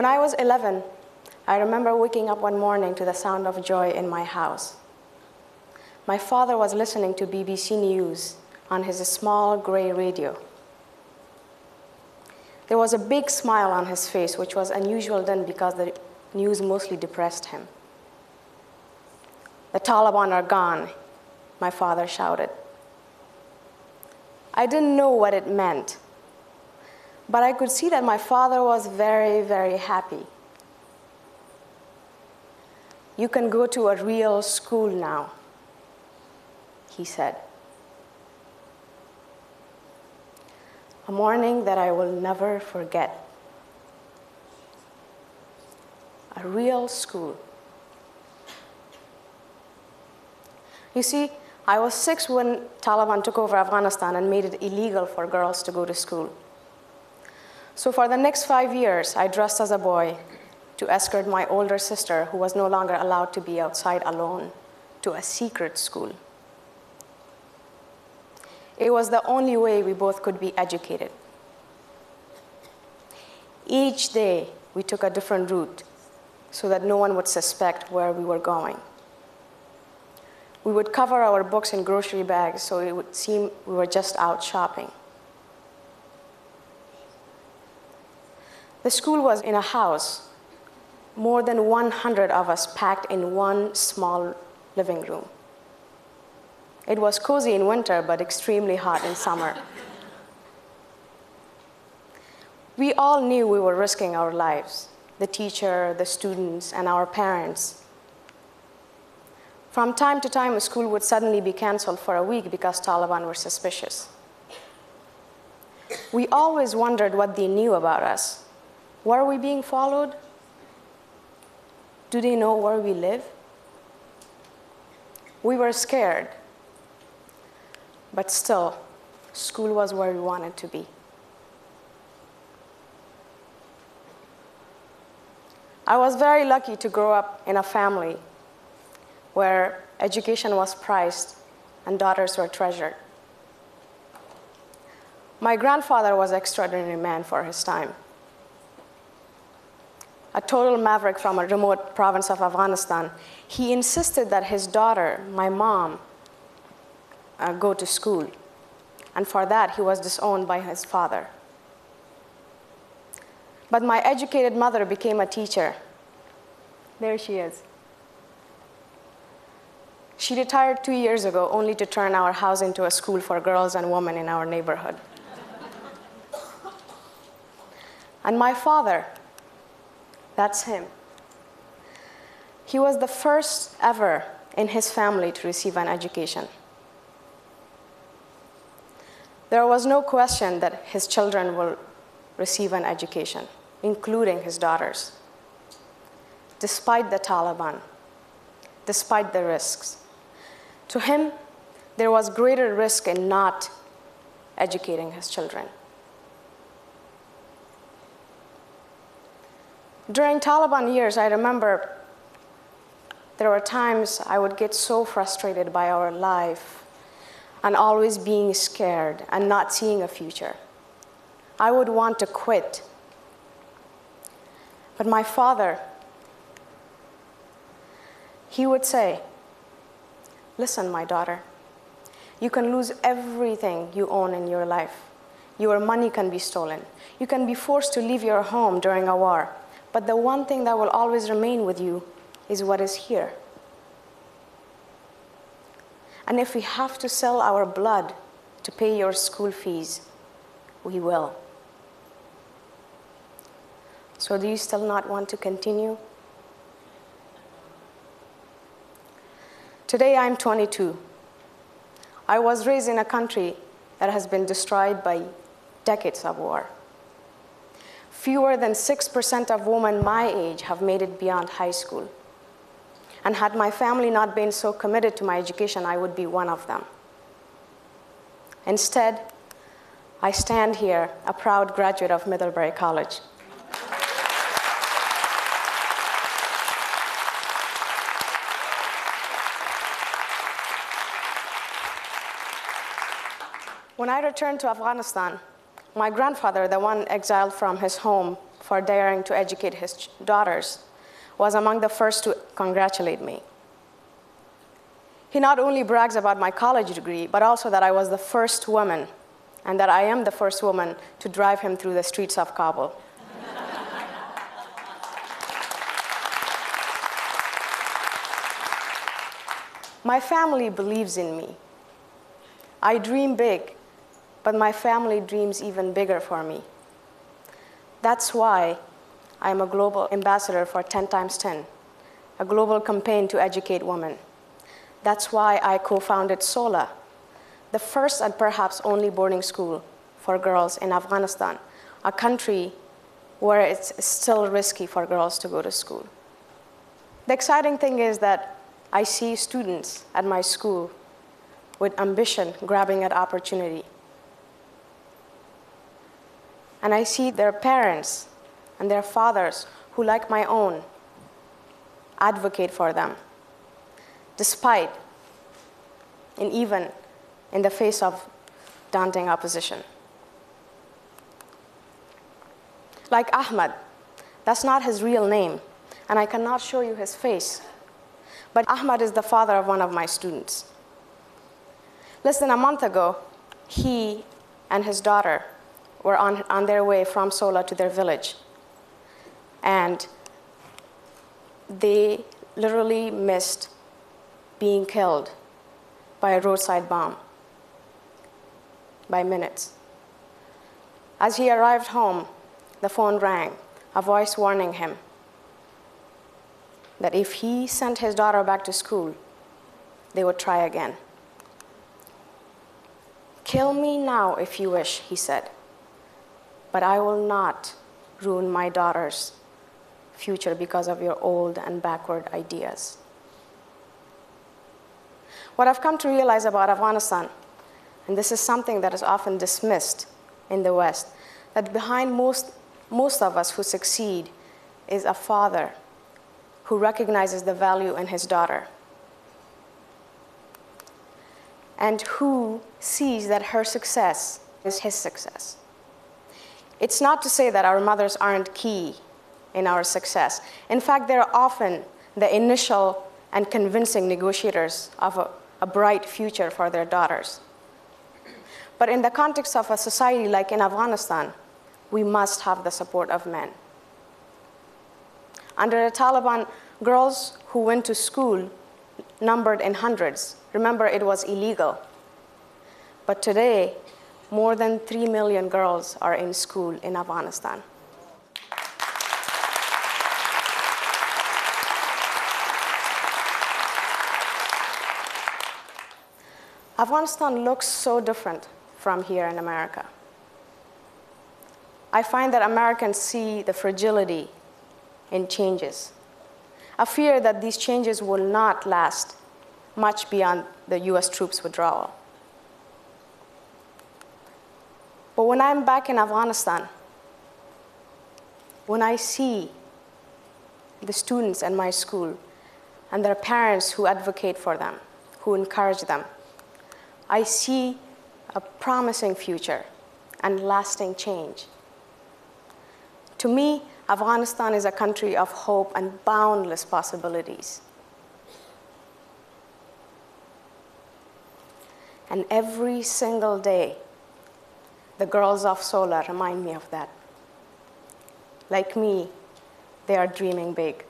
When I was 11, I remember waking up one morning to the sound of joy in my house. My father was listening to BBC News on his small gray radio. There was a big smile on his face, which was unusual then because the news mostly depressed him. The Taliban are gone, my father shouted. I didn't know what it meant, but I could see that my father was very, very happy. You can go to a real school now, he said. A morning that I will never forget. A real school. You see, I was six when Taliban took over Afghanistan and made it illegal for girls to go to school. So for the next five years, I dressed as a boy to escort my older sister, who was no longer allowed to be outside alone, to a secret school. It was the only way we both could be educated. Each day, we took a different route so that no one would suspect where we were going. We would cover our books in grocery bags so it would seem we were just out shopping. The school was in a house, more than 100 of us packed in one small living room. It was cozy in winter, but extremely hot in summer. We all knew we were risking our lives the teacher, the students, and our parents. From time to time, a school would suddenly be canceled for a week because Taliban were suspicious. We always wondered what they knew about us. Were we being followed? Do they know where we live? We were scared, but still, school was where we wanted to be. I was very lucky to grow up in a family where education was prized and daughters were treasured. My grandfather was an extraordinary man for his time. A total maverick from a remote province of Afghanistan, he insisted that his daughter, my mom, uh, go to school. And for that, he was disowned by his father. But my educated mother became a teacher. There she is. She retired two years ago only to turn our house into a school for girls and women in our neighborhood. and my father, that's him. He was the first ever in his family to receive an education. There was no question that his children will receive an education including his daughters, despite the Taliban, despite the risks. To him, there was greater risk in not educating his children. During Taliban years, I remember there were times I would get so frustrated by our life and always being scared and not seeing a future. I would want to quit but my father, he would say, Listen, my daughter, you can lose everything you own in your life. Your money can be stolen. You can be forced to leave your home during a war. But the one thing that will always remain with you is what is here. And if we have to sell our blood to pay your school fees, we will. So, do you still not want to continue? Today, I'm 22. I was raised in a country that has been destroyed by decades of war. Fewer than 6% of women my age have made it beyond high school. And had my family not been so committed to my education, I would be one of them. Instead, I stand here, a proud graduate of Middlebury College. When I returned to Afghanistan, my grandfather, the one exiled from his home for daring to educate his daughters, was among the first to congratulate me. He not only brags about my college degree, but also that I was the first woman and that I am the first woman to drive him through the streets of Kabul. my family believes in me. I dream big, but my family dreams even bigger for me. That's why I'm a global ambassador for 10 times 10, a global campaign to educate women. That's why I co founded SOLA, the first and perhaps only boarding school for girls in Afghanistan, a country where it's still risky for girls to go to school. The exciting thing is that I see students at my school with ambition grabbing at opportunity. And I see their parents and their fathers, who, like my own, advocate for them, despite and even in the face of daunting opposition. Like Ahmad, that's not his real name, and I cannot show you his face. But Ahmad is the father of one of my students. Less than a month ago, he and his daughter were on, on their way from Sola to their village. And they literally missed being killed by a roadside bomb by minutes. As he arrived home, the phone rang, a voice warning him that if he sent his daughter back to school, they would try again. Kill me now if you wish, he said, but I will not ruin my daughter's future because of your old and backward ideas. What I've come to realize about Afghanistan, and this is something that is often dismissed in the West, that behind most, most of us who succeed is a father who recognizes the value in his daughter and who sees that her success is his success. It's not to say that our mothers aren't key in our success. In fact, they're often the initial and convincing negotiators of a, a bright future for their daughters. But in the context of a society like in Afghanistan, we must have the support of men. Under the Taliban, girls who went to school numbered in hundreds. Remember, it was illegal. But today, more than 3 million girls are in school in Afghanistan. Afghanistan looks so different from here in America. I find that Americans see the fragility in changes, a fear that these changes will not last much beyond the US troops' withdrawal. But when I'm back in Afghanistan, when I see the students in my school and their parents who advocate for them, who encourage them, I see a promising future and lasting change. To me, Afghanistan is a country of hope and boundless possibilities. And every single day, the girls of Sola remind me of that. Like me, they are dreaming big.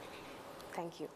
Thank you.